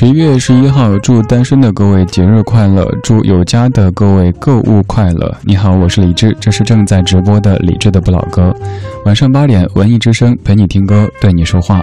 十一月十一号，祝单身的各位节日快乐，祝有家的各位购物快乐。你好，我是李志，这是正在直播的李志的不老歌。晚上八点，文艺之声陪你听歌，对你说话。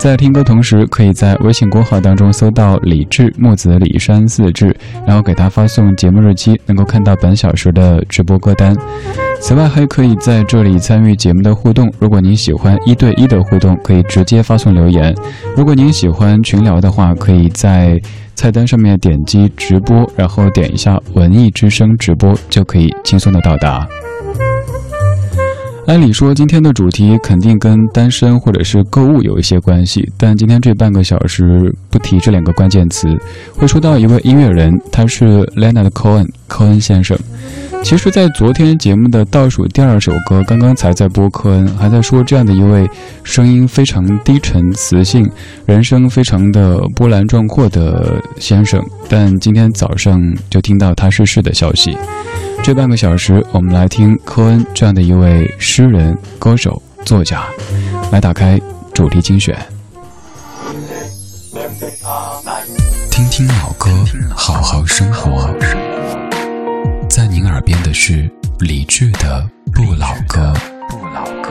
在听歌同时，可以在微信公号当中搜到李志木子李山四志，然后给他发送节目日期，能够看到本小时的直播歌单。此外，还可以在这里参与节目的互动。如果您喜欢一对一的互动，可以直接发送留言；如果您喜欢群聊的话，可以在菜单上面点击直播，然后点一下文艺之声直播，就可以轻松的到达。按理说，今天的主题肯定跟单身或者是购物有一些关系，但今天这半个小时不提这两个关键词，会说到一位音乐人，他是 Leonard Cohen，科恩先生。其实，在昨天节目的倒数第二首歌，刚刚才在播科恩，还在说这样的一位声音非常低沉、磁性、人生非常的波澜壮阔的先生，但今天早上就听到他逝世的消息。这半个小时，我们来听科恩这样的一位诗人、歌手、作家，来打开主题精选，听听老歌，好好生活。在您耳边的是理智的不老歌。不老歌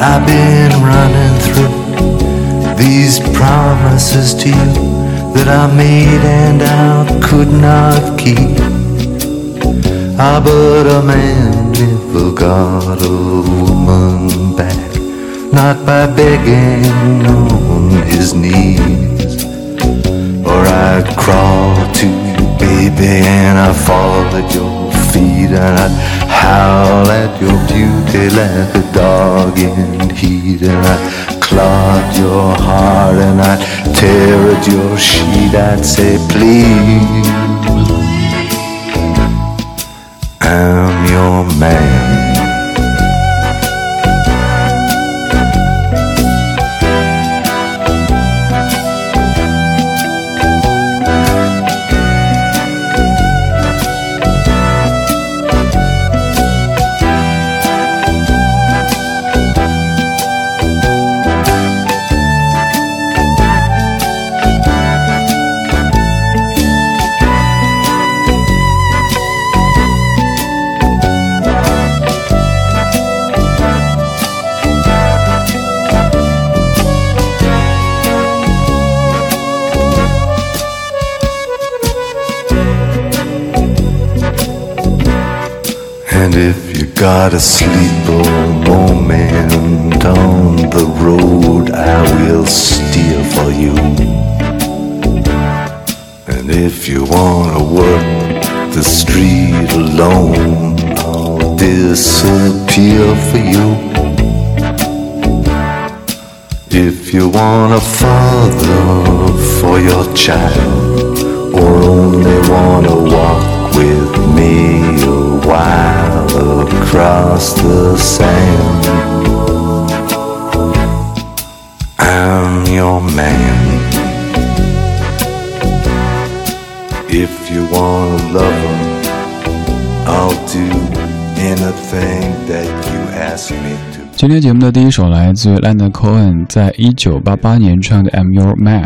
I've been running through these promises to you that I made and I could not keep. Ah, but a man never got a woman back, not by begging on his knees. Or I'd crawl to you, baby, and I'd fall at your feet, and I'd howl at your beauty like a dog in heat, and I'd clog your heart, and I'd tear at your sheet. I'd say, please, I'm your man. And if you gotta sleep a moment on the road, I will steer for you. And if you wanna work the street alone. I'll disappear for you. If you want a father for your child, or only want to walk with me a while across the sand, I'm your man. If you wanna love him, I'll do anything that you ask me to. 今天节目的第一首来自 Leonard Cohen 在一九八八年唱的《I'm Your Man》。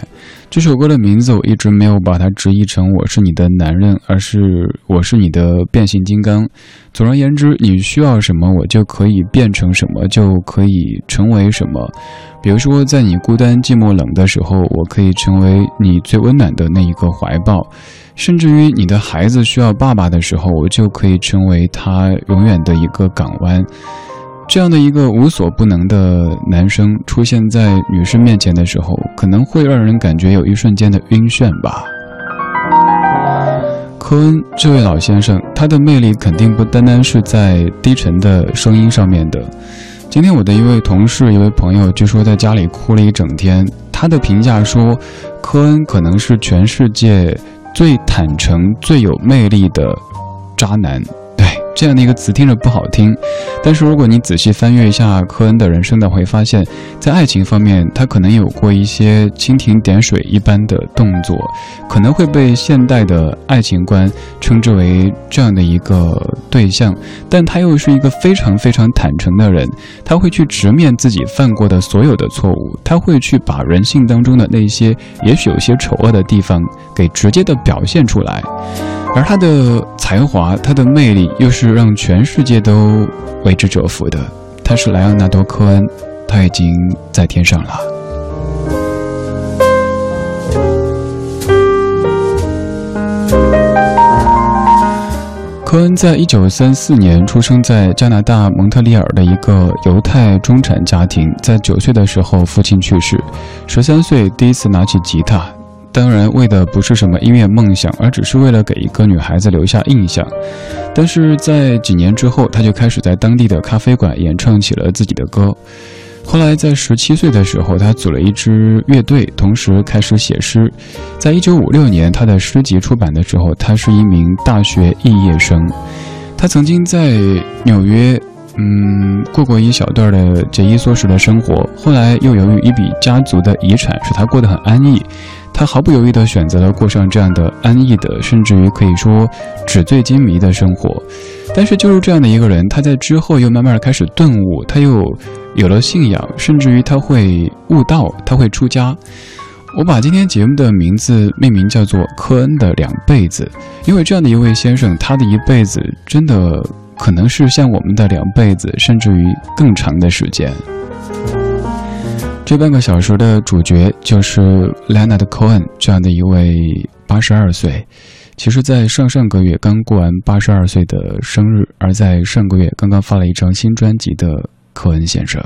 这首歌的名字我一直没有把它直译成“我是你的男人”，而是“我是你的变形金刚”。总而言之，你需要什么，我就可以变成什么，就可以成为什么。比如说，在你孤单、寂寞、冷的时候，我可以成为你最温暖的那一个怀抱。甚至于你的孩子需要爸爸的时候，我就可以成为他永远的一个港湾。这样的一个无所不能的男生出现在女生面前的时候，可能会让人感觉有一瞬间的晕眩吧。科恩这位老先生，他的魅力肯定不单单是在低沉的声音上面的。今天我的一位同事、一位朋友，据说在家里哭了一整天。他的评价说，科恩可能是全世界。最坦诚、最有魅力的渣男。这样的一个词听着不好听，但是如果你仔细翻阅一下科恩的人生的，会发现，在爱情方面，他可能有过一些蜻蜓点水一般的动作，可能会被现代的爱情观称之为这样的一个对象，但他又是一个非常非常坦诚的人，他会去直面自己犯过的所有的错误，他会去把人性当中的那些也许有些丑恶的地方给直接的表现出来。而他的才华，他的魅力，又是让全世界都为之折服的。他是莱昂纳多·科恩，他已经在天上了。科恩在一九三四年出生在加拿大蒙特利尔的一个犹太中产家庭，在九岁的时候父亲去世，十三岁第一次拿起吉他。当然，为的不是什么音乐梦想，而只是为了给一个女孩子留下印象。但是在几年之后，他就开始在当地的咖啡馆演唱起了自己的歌。后来，在十七岁的时候，他组了一支乐队，同时开始写诗。在一九五六年，他的诗集出版的时候，他是一名大学肄业生。他曾经在纽约。嗯，过过一小段的节衣缩食的生活，后来又由于一笔家族的遗产，使他过得很安逸。他毫不犹豫地选择了过上这样的安逸的，甚至于可以说纸醉金迷的生活。但是，就是这样的一个人，他在之后又慢慢开始顿悟，他又有了信仰，甚至于他会悟道，他会出家。我把今天节目的名字命名叫做科恩的两辈子，因为这样的一位先生，他的一辈子真的。可能是像我们的两辈子，甚至于更长的时间。这半个小时的主角就是 Leonard Cohen 这样的一位八十二岁，其实，在上上个月刚过完八十二岁的生日，而在上个月刚刚发了一张新专辑的科恩先生。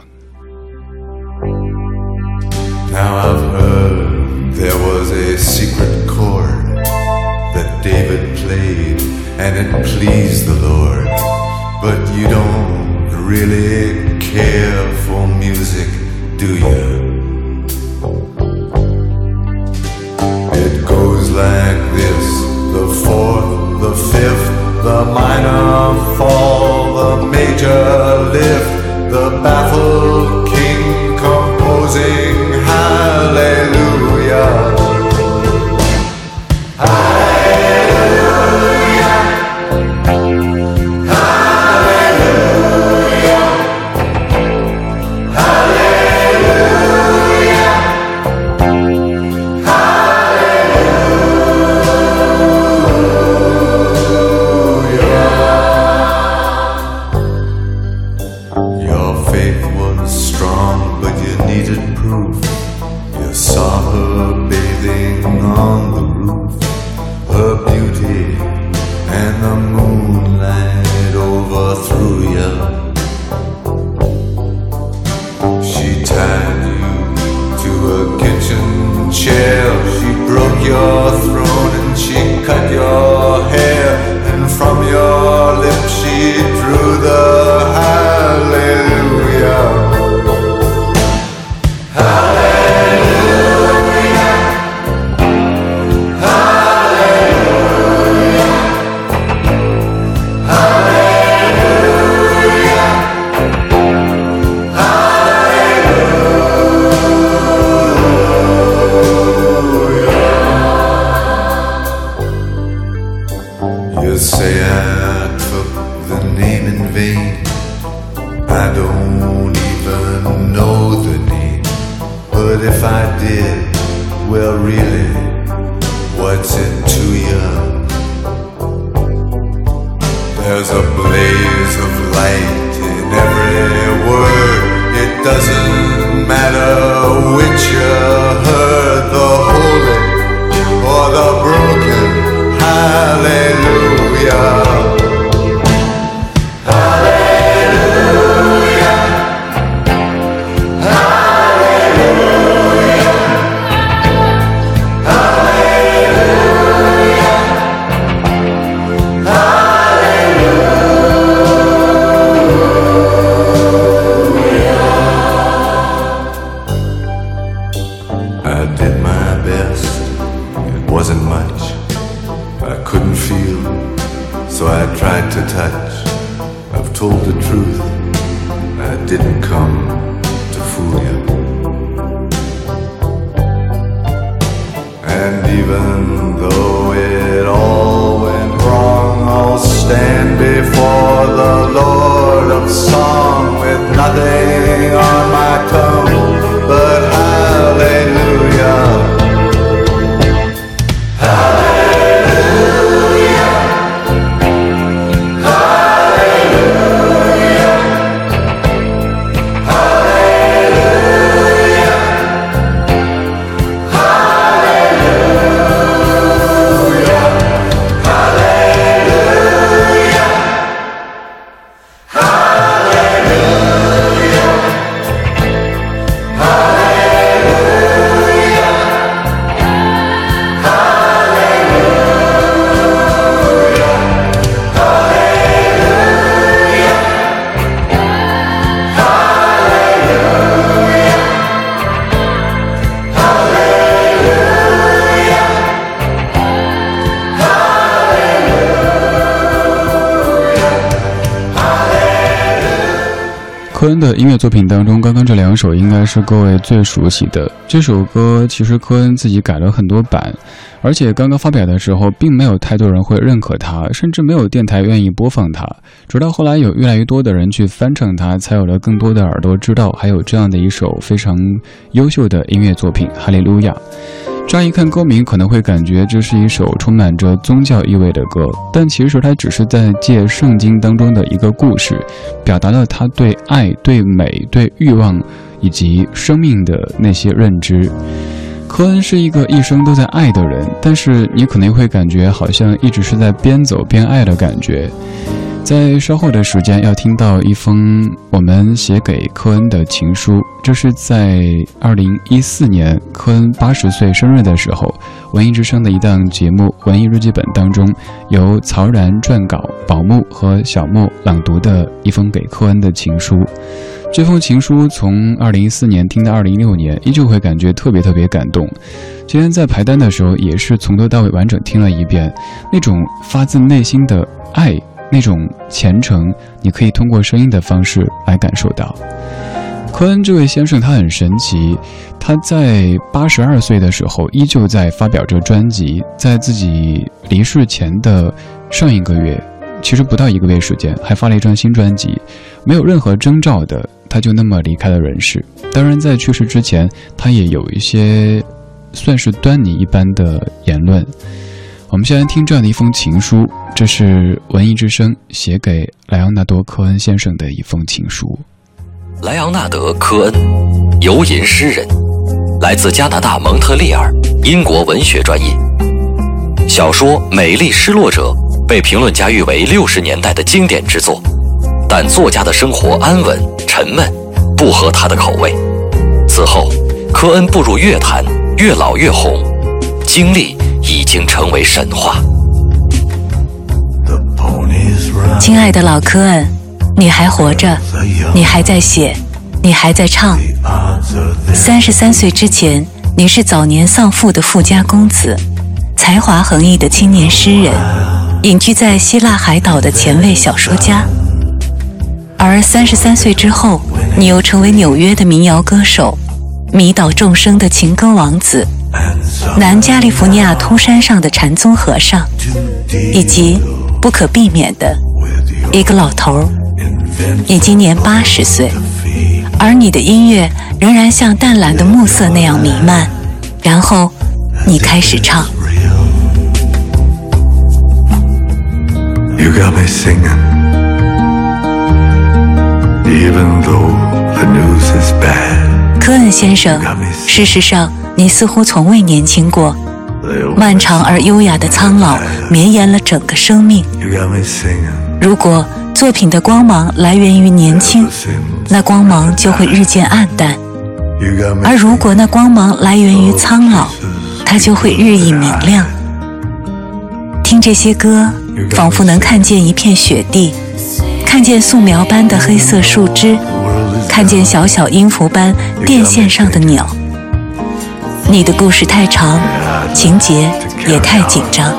Now I've heard there was a secret chord that David played and it pleased the Lord. But you don't really care for music, do you? It goes like this the fourth, the fifth, the minor fall, the major lift, the baffled 科恩的音乐作品当中，刚刚这两首应该是各位最熟悉的。这首歌其实科恩自己改了很多版，而且刚刚发表的时候，并没有太多人会认可它，甚至没有电台愿意播放它。直到后来有越来越多的人去翻唱它，才有了更多的耳朵知道还有这样的一首非常优秀的音乐作品《哈利路亚》。乍一看歌名，可能会感觉这是一首充满着宗教意味的歌，但其实它只是在借圣经当中的一个故事，表达了他对爱、对美、对欲望以及生命的那些认知。科恩是一个一生都在爱的人，但是你可能会感觉好像一直是在边走边爱的感觉。在稍后的时间要听到一封我们写给科恩的情书，这是在二零一四年科恩八十岁生日的时候，文艺之声的一档节目《文艺日记本》当中，由曹然撰稿，宝木和小莫朗读的一封给科恩的情书。这封情书从二零一四年听到二零一六年，依旧会感觉特别特别感动。今天在排单的时候，也是从头到尾完整听了一遍，那种发自内心的爱。那种虔诚，你可以通过声音的方式来感受到。科恩这位先生，他很神奇，他在八十二岁的时候依旧在发表着专辑，在自己离世前的上一个月，其实不到一个月时间，还发了一张新专辑，没有任何征兆的，他就那么离开了人世。当然，在去世之前，他也有一些算是端倪一般的言论。我们先来听这样的一封情书，这是文艺之声写给莱昂纳多·科恩先生的一封情书。莱昂纳德·科恩，游吟诗人，来自加拿大蒙特利尔，英国文学专业。小说《美丽失落者》被评论家誉为六十年代的经典之作，但作家的生活安稳沉闷，不合他的口味。此后，科恩步入乐坛，越老越红，经历。已经成为神话。亲爱的老科恩，你还活着，你还在写，你还在唱。三十三岁之前，你是早年丧父的富家公子，才华横溢的青年诗人，隐居在希腊海岛的前卫小说家。而三十三岁之后，你又成为纽约的民谣歌手，迷倒众生的情歌王子。南加利福尼亚通山上的禅宗和尚，以及不可避免的一个老头儿，你今年八十岁，而你的音乐仍然像淡蓝的暮色那样弥漫。然后你开始唱。科恩先生，事实上。你似乎从未年轻过，漫长而优雅的苍老绵延了整个生命。如果作品的光芒来源于年轻，那光芒就会日渐暗淡；而如果那光芒来源于苍老，它就会日益明亮。听这些歌，仿佛能看见一片雪地，看见素描般的黑色树枝，看见小小音符般电线上的鸟。你的故事太长，情节也太紧张。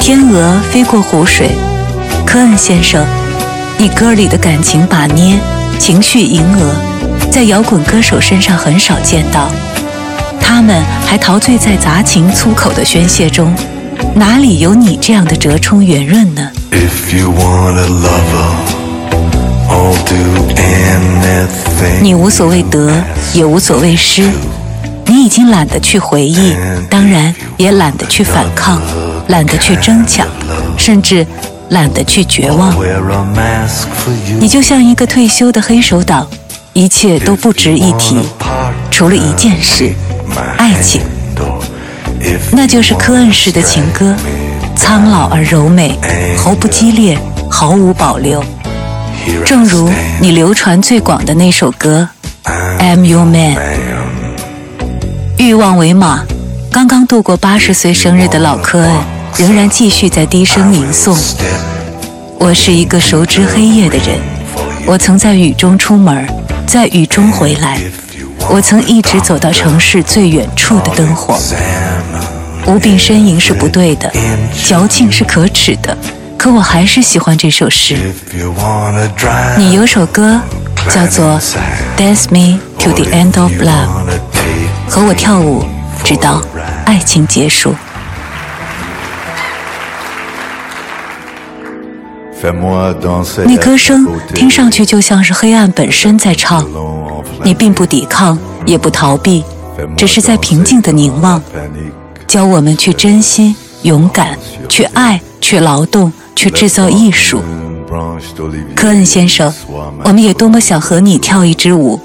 天鹅飞过湖水，科恩先生，你歌里的感情把捏、情绪迎额，在摇滚歌手身上很少见到。他们还陶醉在杂情粗口的宣泄中，哪里有你这样的折冲圆润呢？你无所谓得，也无所谓失，你已经懒得去回忆，当然也懒得去反抗，懒得去争抢，甚至懒得去绝望。你就像一个退休的黑手党，一切都不值一提，除了一件事——爱情。那就是科恩式的情歌。苍老而柔美，毫不激烈，毫无保留。正如你流传最广的那首歌《I'm Your Man》。欲望为马，刚刚度过八十岁生日的老科恩，仍然继续在低声吟诵：“我是一个熟知黑夜的人，我曾在雨中出门，在雨中回来，我曾一直走到城市最远处的灯火。”无病呻吟是不对的，矫情是可耻的，可我还是喜欢这首诗。你有首歌叫做《Dance Me to the End of Love》，和我跳舞，直到爱情结束。你歌声听上去就像是黑暗本身在唱，你并不抵抗，也不逃避，只是在平静的凝望。教我们去珍惜、勇敢，去爱、去劳动、去制造艺术。科恩先生，我们也多么想和你跳一支舞，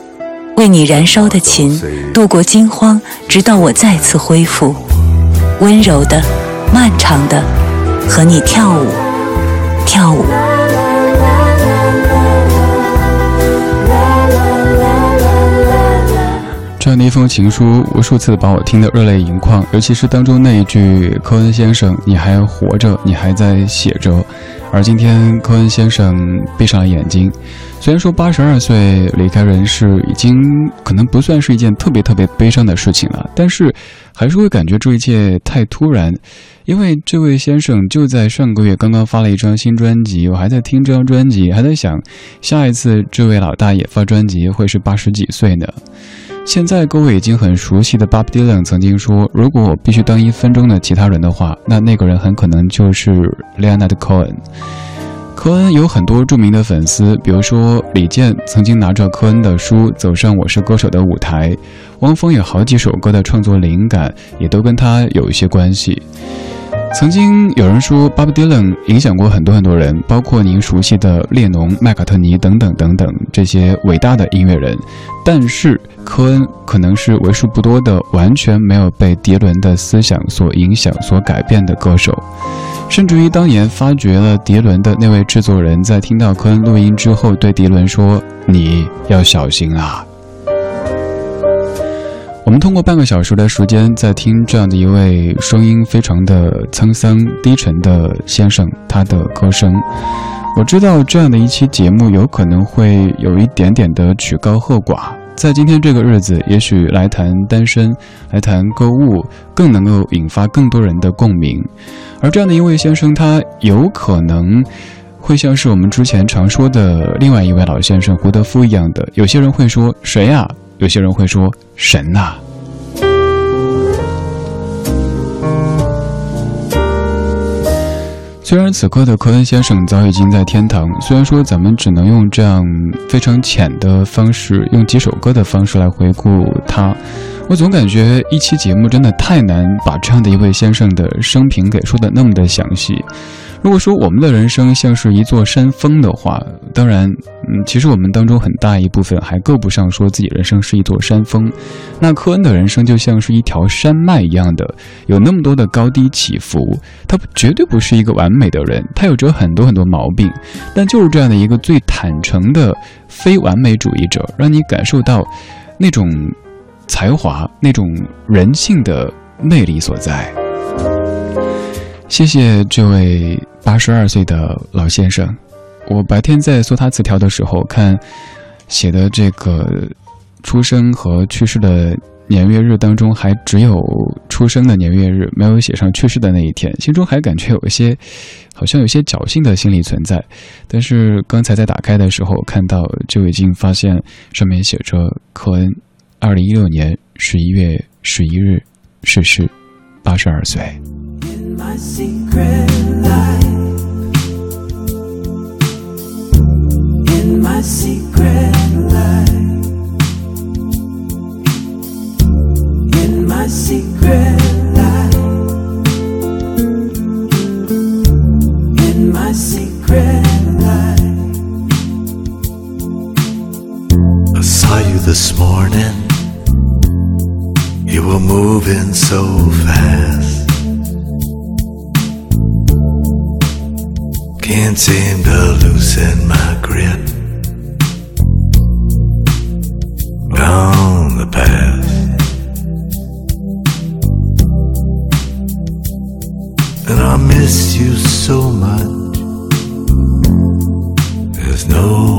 为你燃烧的琴度过惊慌，直到我再次恢复。温柔的、漫长的，和你跳舞，跳舞。这样的一封情书，无数次把我听得热泪盈眶。尤其是当中那一句：“科恩先生，你还活着，你还在写着。”而今天，科恩先生闭上了眼睛。虽然说八十二岁离开人世，已经可能不算是一件特别特别悲伤的事情了，但是还是会感觉这一切太突然。因为这位先生就在上个月刚刚发了一张新专辑，我还在听这张专辑，还在想下一次这位老大爷发专辑会是八十几岁呢。现在各位已经很熟悉的 Bob Dylan 曾经说：“如果我必须当一分钟的其他人的话，那那个人很可能就是 Leonard Cohen。”科恩有很多著名的粉丝，比如说李健曾经拿着科恩的书走上《我是歌手》的舞台，汪峰有好几首歌的创作灵感也都跟他有一些关系。曾经有人说，Bob Dylan 影响过很多很多人，包括您熟悉的列侬、麦卡特尼等等等等这些伟大的音乐人。但是科恩可能是为数不多的完全没有被迪伦的思想所影响、所改变的歌手。甚至于当年发掘了迪伦的那位制作人，在听到科恩录音之后，对迪伦说：“你要小心啊。”我们通过半个小时的时间，在听这样的一位声音非常的沧桑、低沉的先生他的歌声。我知道这样的一期节目有可能会有一点点的曲高和寡，在今天这个日子，也许来谈单身、来谈购物，更能够引发更多人的共鸣。而这样的一位先生，他有可能会像是我们之前常说的另外一位老先生胡德夫一样的，有些人会说谁呀？有些人会说神呐。虽然此刻的科恩先生早已经在天堂，虽然说咱们只能用这样非常浅的方式，用几首歌的方式来回顾他，我总感觉一期节目真的太难把这样的一位先生的生平给说的那么的详细。如果说我们的人生像是一座山峰的话，当然，嗯，其实我们当中很大一部分还够不上说自己人生是一座山峰。那科恩的人生就像是一条山脉一样的，有那么多的高低起伏。他绝对不是一个完美的人，他有着很多很多毛病，但就是这样的一个最坦诚的非完美主义者，让你感受到那种才华、那种人性的魅力所在。谢谢这位八十二岁的老先生。我白天在搜他词条的时候，看写的这个出生和去世的年月日当中，还只有出生的年月日，没有写上去世的那一天，心中还感觉有一些，好像有些侥幸的心理存在。但是刚才在打开的时候看到，就已经发现上面写着科恩，二零一六年十一月十一日逝世，八十二岁。My secret life. In my secret life. In my secret life. In my secret life. I saw you this morning. You were moving so fast. Can't seem to loosen my grip on the past, And I miss you so much. There's no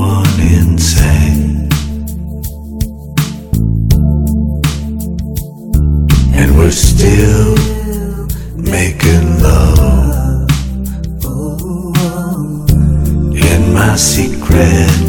red.